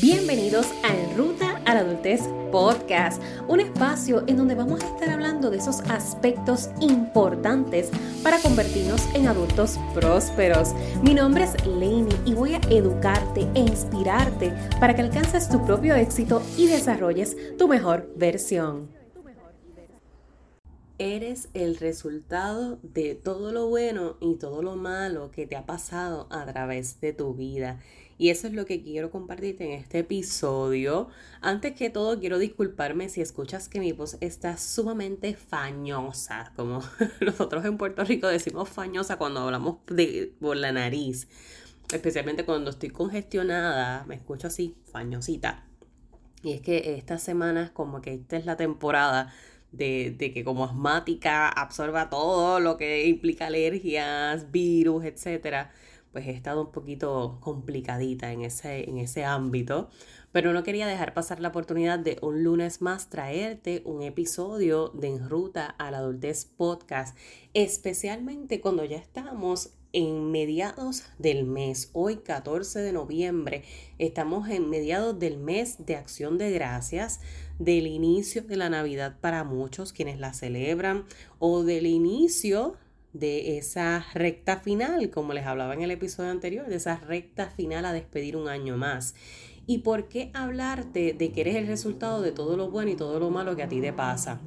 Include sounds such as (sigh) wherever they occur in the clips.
Bienvenidos a En Ruta a la Adultez Podcast, un espacio en donde vamos a estar hablando de esos aspectos importantes para convertirnos en adultos prósperos. Mi nombre es Lainey y voy a educarte e inspirarte para que alcances tu propio éxito y desarrolles tu mejor versión. Eres el resultado de todo lo bueno y todo lo malo que te ha pasado a través de tu vida. Y eso es lo que quiero compartirte en este episodio. Antes que todo, quiero disculparme si escuchas que mi voz está sumamente fañosa, como (laughs) nosotros en Puerto Rico decimos fañosa cuando hablamos de, por la nariz. Especialmente cuando estoy congestionada, me escucho así, fañosita. Y es que estas semanas, como que esta es la temporada de, de, que como asmática absorba todo lo que implica alergias, virus, etcétera pues he estado un poquito complicadita en ese, en ese ámbito, pero no quería dejar pasar la oportunidad de un lunes más traerte un episodio de En Ruta a la Adultez Podcast, especialmente cuando ya estamos en mediados del mes, hoy 14 de noviembre, estamos en mediados del mes de acción de gracias, del inicio de la Navidad para muchos quienes la celebran o del inicio de esa recta final, como les hablaba en el episodio anterior, de esa recta final a despedir un año más. ¿Y por qué hablarte de que eres el resultado de todo lo bueno y todo lo malo que a ti te pasa?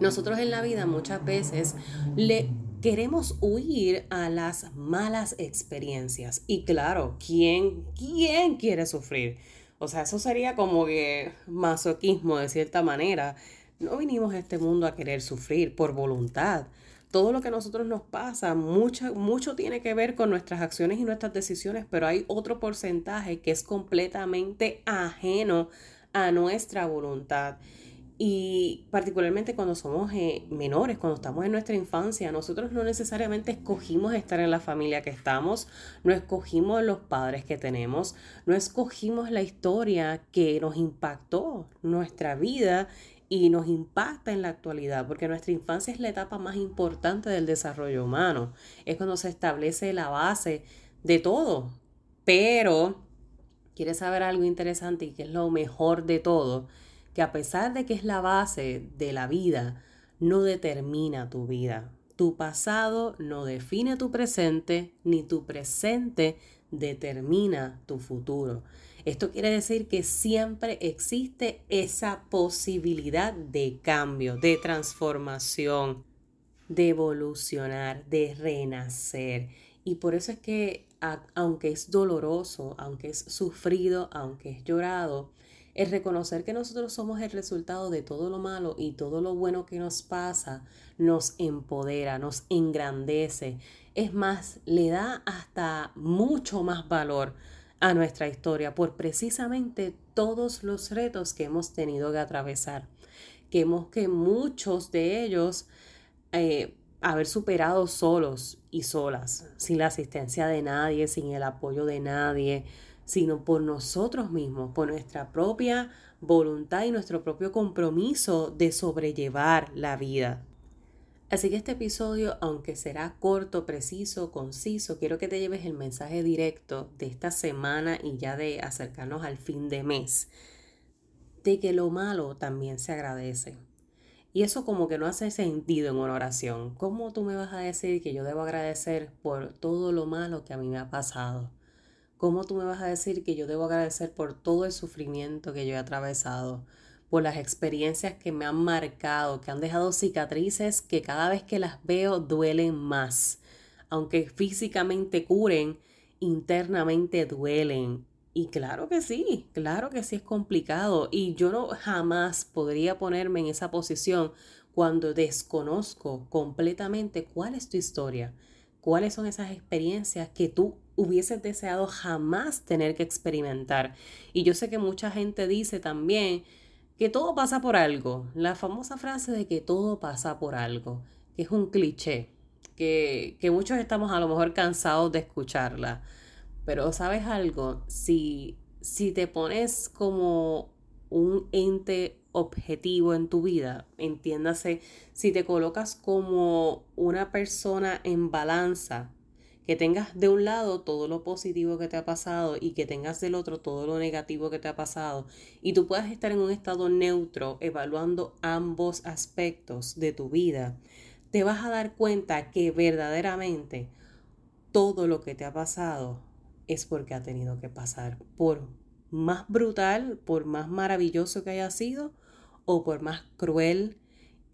Nosotros en la vida muchas veces le queremos huir a las malas experiencias. Y claro, ¿quién, quién quiere sufrir? O sea, eso sería como que masoquismo de cierta manera. No vinimos a este mundo a querer sufrir por voluntad todo lo que a nosotros nos pasa, mucho, mucho tiene que ver con nuestras acciones y nuestras decisiones, pero hay otro porcentaje que es completamente ajeno a nuestra voluntad. Y particularmente cuando somos eh, menores, cuando estamos en nuestra infancia, nosotros no necesariamente escogimos estar en la familia que estamos, no escogimos los padres que tenemos, no escogimos la historia que nos impactó nuestra vida y nos impacta en la actualidad, porque nuestra infancia es la etapa más importante del desarrollo humano. Es cuando se establece la base de todo. Pero, ¿quieres saber algo interesante y que es lo mejor de todo? Que a pesar de que es la base de la vida, no determina tu vida. Tu pasado no define tu presente, ni tu presente determina tu futuro. Esto quiere decir que siempre existe esa posibilidad de cambio, de transformación, de evolucionar, de renacer. Y por eso es que aunque es doloroso, aunque es sufrido, aunque es llorado, el reconocer que nosotros somos el resultado de todo lo malo y todo lo bueno que nos pasa nos empodera, nos engrandece. Es más, le da hasta mucho más valor a nuestra historia por precisamente todos los retos que hemos tenido que atravesar. Que hemos que muchos de ellos eh, haber superado solos y solas, sin la asistencia de nadie, sin el apoyo de nadie, sino por nosotros mismos, por nuestra propia voluntad y nuestro propio compromiso de sobrellevar la vida. Así que este episodio, aunque será corto, preciso, conciso, quiero que te lleves el mensaje directo de esta semana y ya de acercarnos al fin de mes, de que lo malo también se agradece. Y eso como que no hace sentido en una oración. ¿Cómo tú me vas a decir que yo debo agradecer por todo lo malo que a mí me ha pasado? ¿Cómo tú me vas a decir que yo debo agradecer por todo el sufrimiento que yo he atravesado? Por las experiencias que me han marcado, que han dejado cicatrices que cada vez que las veo duelen más. Aunque físicamente curen, internamente duelen. Y claro que sí, claro que sí es complicado. Y yo no jamás podría ponerme en esa posición cuando desconozco completamente cuál es tu historia, cuáles son esas experiencias que tú hubieses deseado jamás tener que experimentar. Y yo sé que mucha gente dice también, que todo pasa por algo. La famosa frase de que todo pasa por algo, que es un cliché, que, que muchos estamos a lo mejor cansados de escucharla. Pero sabes algo, si, si te pones como un ente objetivo en tu vida, entiéndase, si te colocas como una persona en balanza, que tengas de un lado todo lo positivo que te ha pasado y que tengas del otro todo lo negativo que te ha pasado y tú puedas estar en un estado neutro evaluando ambos aspectos de tu vida, te vas a dar cuenta que verdaderamente todo lo que te ha pasado es porque ha tenido que pasar por más brutal, por más maravilloso que haya sido o por más cruel,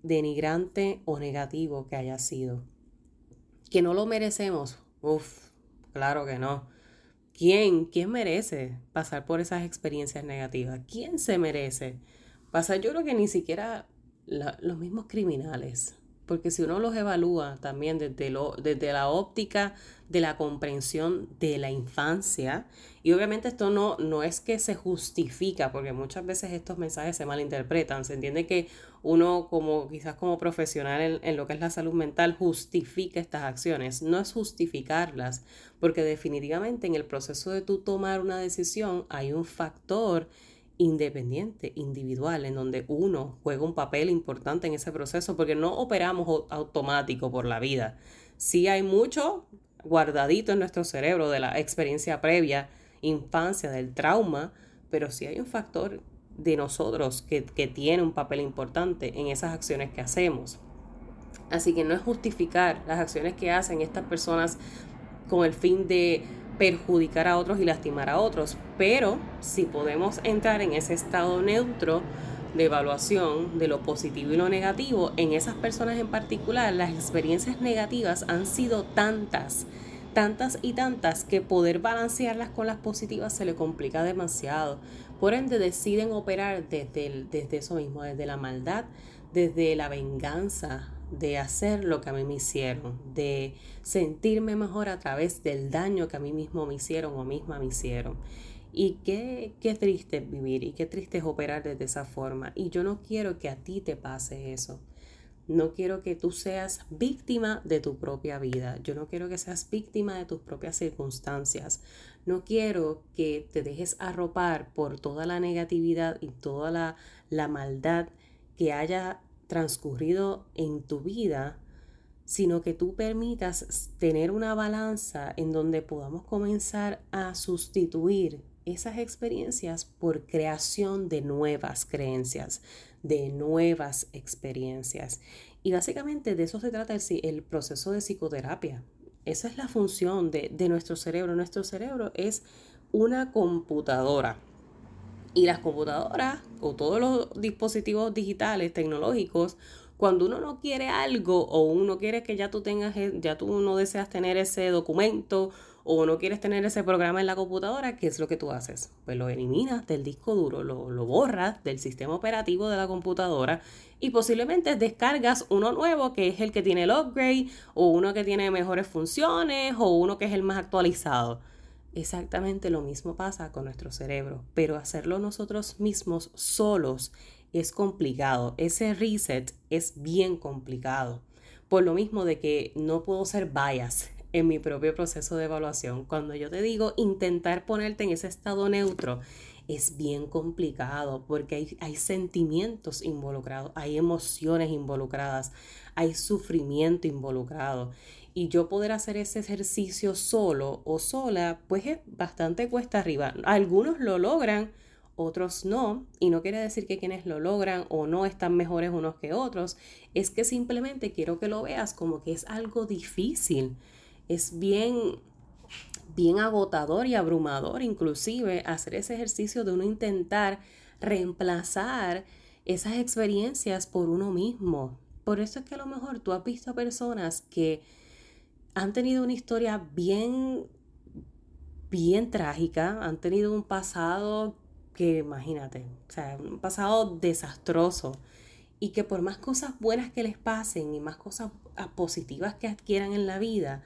denigrante o negativo que haya sido. Que no lo merecemos, Uf, claro que no. ¿Quién? ¿Quién merece pasar por esas experiencias negativas? ¿Quién se merece pasar? Yo creo que ni siquiera los mismos criminales porque si uno los evalúa también desde, lo, desde la óptica de la comprensión de la infancia, y obviamente esto no, no es que se justifica, porque muchas veces estos mensajes se malinterpretan, se entiende que uno como quizás como profesional en, lo que es la salud mental justifica estas acciones, no es justificarlas, porque definitivamente en el proceso de tú tomar una decisión hay un factor independiente, individual, en donde uno juega un papel importante en ese proceso, porque no operamos automático por la vida. Sí hay mucho guardadito en nuestro cerebro de la experiencia previa, infancia, del trauma, pero sí hay un factor de nosotros que, que tiene un papel importante en esas acciones que hacemos. Así que no es justificar las acciones que hacen estas personas con el fin de perjudicar a otros y lastimar a otros, pero si podemos entrar en ese estado neutro de evaluación de lo positivo y lo negativo, en esas personas en particular las experiencias negativas han sido tantas, tantas y tantas que poder balancearlas con las positivas se le complica demasiado. Por ende deciden operar desde, desde eso mismo, desde la maldad, desde la venganza, de hacer lo que a mí me hicieron, de sentirme mejor a través del daño que a mí mismo me hicieron o misma me hicieron. Y qué, qué triste es vivir y qué triste es operar desde esa forma. Y yo no quiero que a ti te pase eso. No quiero que tú seas víctima de tu propia vida. Yo no quiero que seas víctima de tus propias circunstancias. No quiero que te dejes arropar por toda la negatividad y toda la, la maldad que haya transcurrido en tu vida, sino que tú permitas tener una balanza en donde podamos comenzar a sustituir esas experiencias por creación de nuevas creencias, de nuevas experiencias. Y básicamente de eso se trata el, proceso de psicoterapia. Esa es la función de, de nuestro cerebro. Nuestro cerebro es una computadora y las computadoras o todos los dispositivos digitales, tecnológicos, cuando uno no quiere algo o uno quiere que ya tú tengas, e, ya tú no deseas tener ese documento o no quieres tener ese programa en la computadora, ¿qué es lo que tú haces? Pues lo eliminas del disco duro, lo, lo borras del sistema operativo de la computadora y posiblemente descargas uno nuevo que es el que tiene el upgrade o uno que tiene mejores funciones o uno que es el más actualizado. Exactamente lo mismo pasa con nuestro cerebro, pero hacerlo nosotros mismos solos es complicado. Ese reset es bien complicado. Por lo mismo de que no puedo ser bias en mi propio proceso de evaluación. Cuando yo te digo intentar ponerte en ese estado neutro, es bien complicado porque hay, hay, sentimientos involucrados, hay emociones involucradas, hay sufrimiento involucrado y yo poder hacer ese ejercicio solo o sola, pues es bastante cuesta arriba. Algunos lo logran, otros no, y no quiere decir que quienes lo logran o no están mejores unos que otros, es que simplemente quiero que lo veas como que es algo difícil, es bien bien agotador y abrumador inclusive hacer ese ejercicio de uno intentar reemplazar esas experiencias por uno mismo. Por eso es que a lo mejor tú has visto personas que han tenido una historia bien, bien trágica, han tenido un pasado que, imagínate, o sea, un pasado desastroso y que por más cosas buenas que les pasen y más cosas positivas que adquieran en la vida,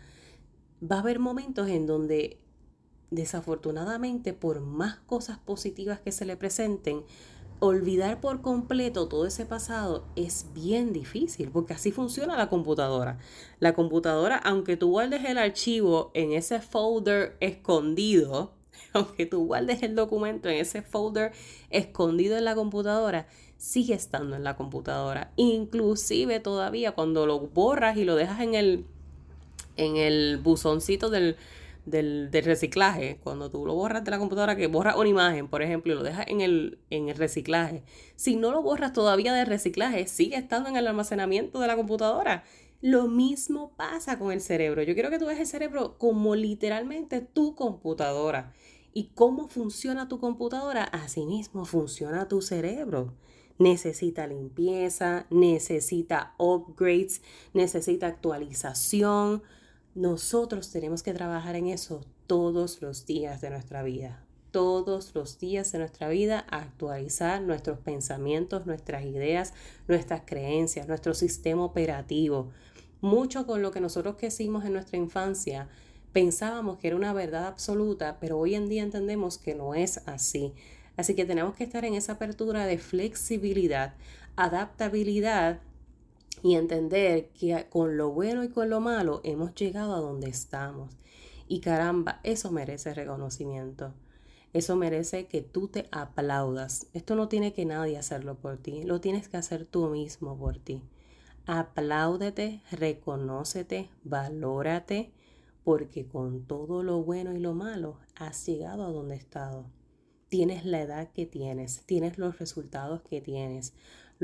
va a haber momentos en donde desafortunadamente por más cosas positivas que se le presenten, olvidar por completo todo ese pasado es bien difícil, porque así funciona la computadora. La computadora, aunque tú guardes el archivo en ese folder escondido, (laughs) aunque tú guardes el documento en ese folder escondido en la computadora, sigue estando en la computadora. Inclusive todavía cuando lo borras y lo dejas en el en el buzoncito del, del, reciclaje, cuando tú lo borras de la computadora, que borra una imagen, por ejemplo, y lo dejas en el, en el reciclaje, si no lo borras todavía del reciclaje, sigue estando en el almacenamiento de la computadora. Lo mismo pasa con el cerebro. Yo quiero que tú veas el cerebro como literalmente tu computadora. ¿Y cómo funciona tu computadora? Asimismo funciona tu cerebro. Necesita limpieza, necesita upgrades, necesita actualización, nosotros tenemos que trabajar en eso todos los días de nuestra vida. Todos los días de nuestra vida actualizar nuestros pensamientos, nuestras ideas, nuestras creencias, nuestro sistema operativo. Mucho con lo que nosotros que hicimos en nuestra infancia pensábamos que era una verdad absoluta, pero hoy en día entendemos que no es así. Así que tenemos que estar en esa apertura de flexibilidad, adaptabilidad y entender que con lo bueno y con lo malo hemos llegado a donde estamos. Y caramba, eso merece reconocimiento. Eso merece que tú te aplaudas. Esto no tiene que nadie hacerlo por ti, lo tienes que hacer tú mismo por ti. Apláudete, reconócete, valórate, porque con todo lo bueno y lo malo has llegado a donde has estado. Tienes la edad que tienes, tienes los resultados que tienes,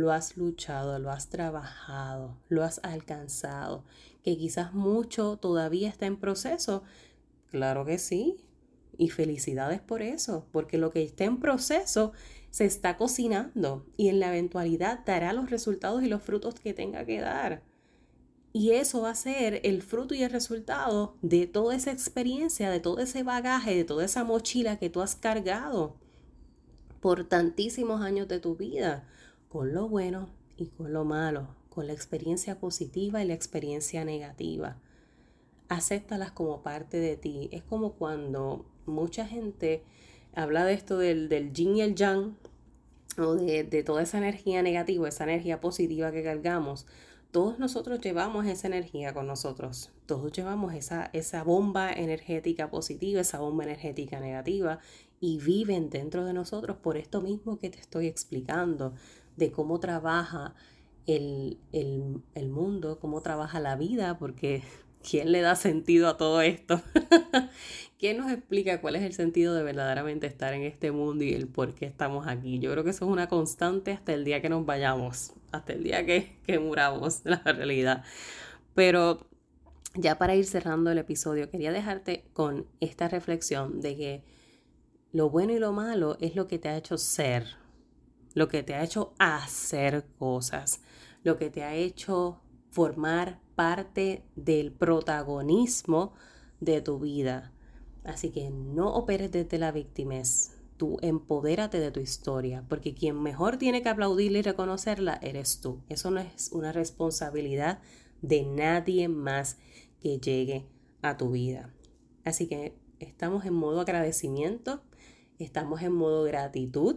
lo has luchado, lo has trabajado, lo has alcanzado, que quizás mucho todavía está en proceso. Claro que sí. Y felicidades por eso, porque lo que está en proceso se está cocinando y en la eventualidad dará los resultados y los frutos que tenga que dar. Y eso va a ser el fruto y el resultado de toda esa experiencia, de todo ese bagaje, de toda esa mochila que tú has cargado por tantísimos años de tu vida con lo bueno y con lo malo, con la experiencia positiva y la experiencia negativa. Acéptalas como parte de ti. Es como cuando mucha gente habla de esto del, del yin y el yang, o de, de toda esa energía negativa, esa energía positiva que cargamos. Todos nosotros llevamos esa energía con nosotros. Todos llevamos esa, esa bomba energética positiva, esa bomba energética negativa y viven dentro de nosotros por esto mismo que te estoy explicando de cómo trabaja el, mundo, cómo trabaja la vida, porque (laughs) ¿quién le da sentido a todo esto? (laughs) ¿Quién nos explica cuál es el sentido de verdaderamente estar en este mundo y el por qué estamos aquí? Yo creo que eso es una constante hasta el día que nos vayamos, hasta el día que, que muramos, (laughs) la realidad. Pero ya para ir cerrando el episodio, quería dejarte con esta reflexión de que lo bueno y lo malo es lo que te ha hecho ser, lo que te ha hecho hacer cosas, lo que te ha hecho formar parte del protagonismo de tu vida. Así que no operes desde la victimez, tú empodérate de tu historia, porque quien mejor tiene que aplaudirla y reconocerla eres tú. Eso no es una responsabilidad de nadie más que llegue a tu vida. Así que estamos en modo agradecimiento, estamos en modo gratitud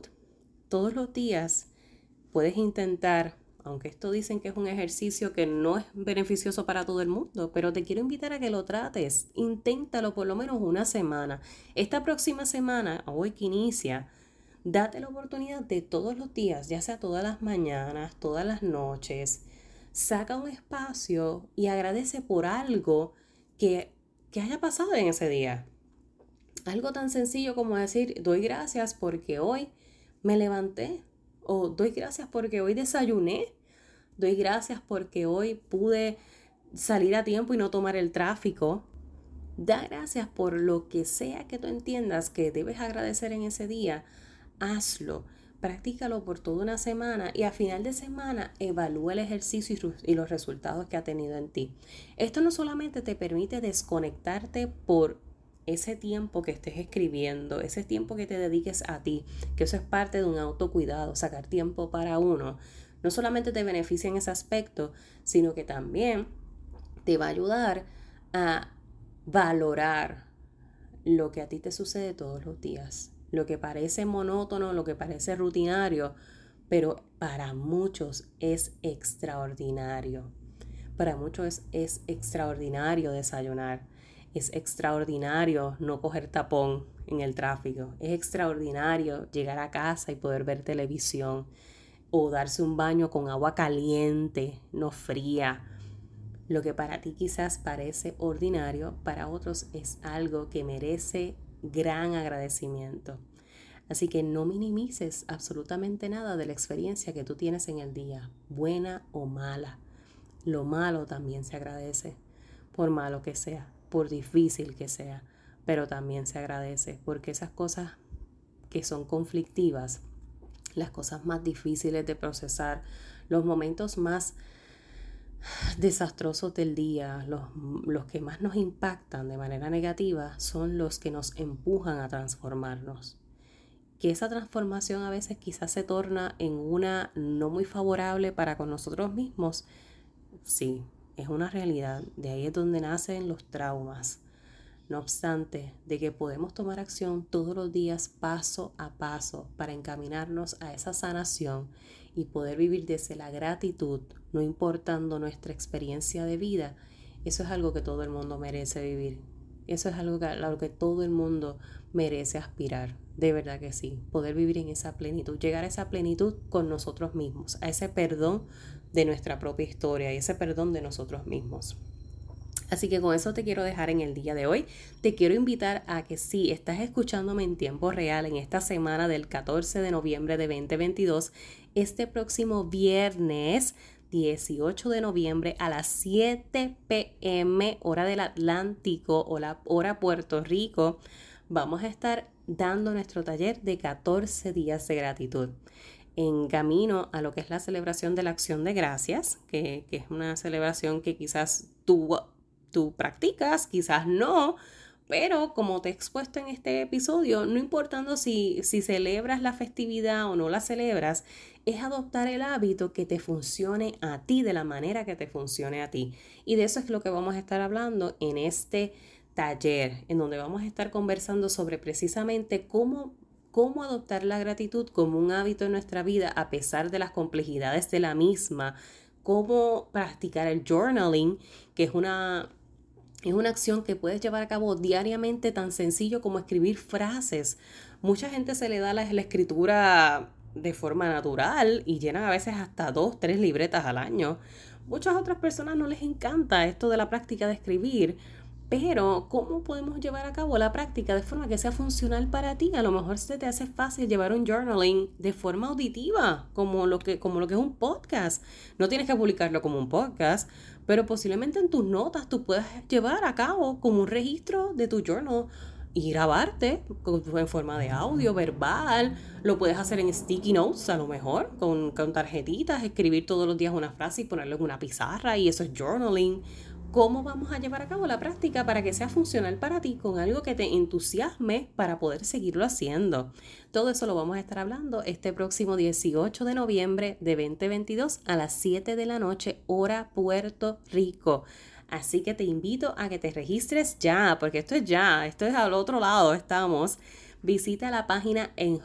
todos los días puedes intentar, aunque esto dicen que es un ejercicio que no es beneficioso para todo el mundo, pero te quiero invitar a que lo trates. Inténtalo por lo menos una semana. Esta próxima semana, hoy que inicia, date la oportunidad de todos los días, ya sea todas las mañanas, todas las noches. Saca un espacio y agradece por algo que, que haya pasado en ese día. Algo tan sencillo como decir, doy gracias porque hoy me levanté o doy gracias porque hoy desayuné, doy gracias porque hoy pude salir a tiempo y no tomar el tráfico. Da gracias por lo que sea que tú entiendas que debes agradecer en ese día. Hazlo, practícalo por toda una semana y a final de semana evalúa el ejercicio y los resultados que ha tenido en ti. Esto no solamente te permite desconectarte por ese tiempo que estés escribiendo, ese tiempo que te dediques a ti, que eso es parte de un autocuidado, sacar tiempo para uno, no solamente te beneficia en ese aspecto, sino que también te va a ayudar a valorar lo que a ti te sucede todos los días, lo que parece monótono, lo que parece rutinario, pero para muchos es extraordinario. Para muchos es, es extraordinario desayunar es extraordinario no coger tapón en el tráfico. Es extraordinario llegar a casa y poder ver televisión o darse un baño con agua caliente, no fría. Lo que para ti quizás parece ordinario, para otros es algo que merece gran agradecimiento. Así que no minimices absolutamente nada de la experiencia que tú tienes en el día, buena o mala. Lo malo también se agradece, por malo que sea, por difícil que sea, pero también se agradece, porque esas cosas que son conflictivas, las cosas más difíciles de procesar, los momentos más desastrosos del día, los, los, que más nos impactan de manera negativa, son los que nos empujan a transformarnos. Que esa transformación a veces quizás se torna en una no muy favorable para con nosotros mismos, sí, es una realidad. De ahí es donde nacen los traumas. No obstante, de que podemos tomar acción todos los días paso a paso para encaminarnos a esa sanación y poder vivir desde la gratitud, no importando nuestra experiencia de vida, eso es algo que todo el mundo merece vivir. Eso es algo que, lo que todo el mundo merece aspirar. De verdad que sí. Poder vivir en esa plenitud, llegar a esa plenitud con nosotros mismos, a ese perdón de nuestra propia historia y ese perdón de nosotros mismos. Así que con eso te quiero dejar en el día de hoy. Te quiero invitar a que si estás escuchándome en tiempo real en esta semana del 14 de noviembre de 2022, este próximo viernes 18 de noviembre a las 7 pm hora del Atlántico o la hora Puerto Rico, vamos a estar dando nuestro taller de 14 días de gratitud en camino a lo que es la celebración de la acción de gracias, que, es una celebración que quizás tú tú practicas, quizás no, pero como te he expuesto en este episodio, no importando si, si celebras la festividad o no la celebras, es adoptar el hábito que te funcione a ti de la manera que te funcione a ti. Y de eso es lo que vamos a estar hablando en este taller, en donde vamos a estar conversando sobre precisamente cómo cómo adoptar la gratitud como un hábito en nuestra vida a pesar de las complejidades de la misma, cómo practicar el journaling, que es una es una acción que puedes llevar a cabo diariamente tan sencillo como escribir frases. Mucha gente se le da la, escritura de forma natural y llenan a veces hasta dos, tres libretas al año. Muchas otras personas no les encanta esto de la práctica de escribir, pero ¿cómo podemos llevar a cabo la práctica de forma que sea funcional para ti? A lo mejor se te hace fácil llevar un journaling de forma auditiva, como lo que, como lo que es un podcast. No tienes que publicarlo como un podcast, pero posiblemente en tus notas tú puedas llevar a cabo como un registro de tu journal y grabarte en forma de audio, verbal. Lo puedes hacer en sticky notes a lo mejor, con, con tarjetitas, escribir todos los días una frase y ponerlo en una pizarra y eso es journaling cómo vamos a llevar a cabo la práctica para que sea funcional para ti con algo que te entusiasme para poder seguirlo haciendo. Todo eso lo vamos a estar hablando este próximo 18 de noviembre de 2022 a las 7 de la noche, hora Puerto Rico. Así que te invito a que te registres ya, porque esto es ya, esto es al otro lado, estamos. Visita la página en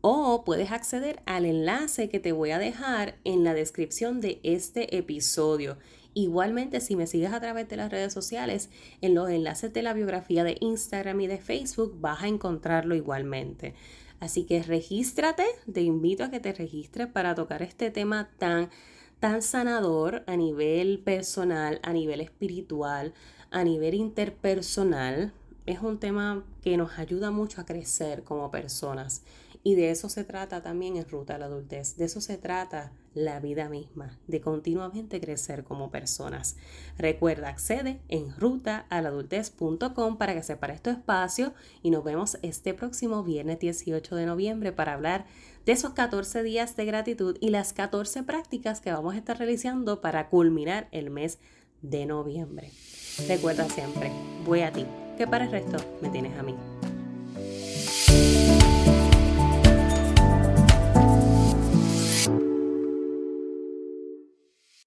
o puedes acceder al enlace que te voy a dejar en la descripción de este episodio. Igualmente, si me sigues a través de las redes sociales, en los enlaces de la biografía de Instagram y de Facebook vas a encontrarlo igualmente. Así que regístrate, te invito a que te registres para tocar este tema tan, tan sanador a nivel personal, a nivel espiritual, a nivel interpersonal. Es un tema que nos ayuda mucho a crecer como personas y de eso se trata también en Ruta a la Adultez. De eso se trata la vida misma, de continuamente crecer como personas. Recuerda, accede en rutaaladultez.com para que separes tu espacio y nos vemos este próximo viernes 18 de noviembre para hablar de esos 14 días de gratitud y las 14 prácticas que vamos a estar realizando para culminar el mes de noviembre. Recuerda siempre, voy a ti, que para el resto me tienes a mí.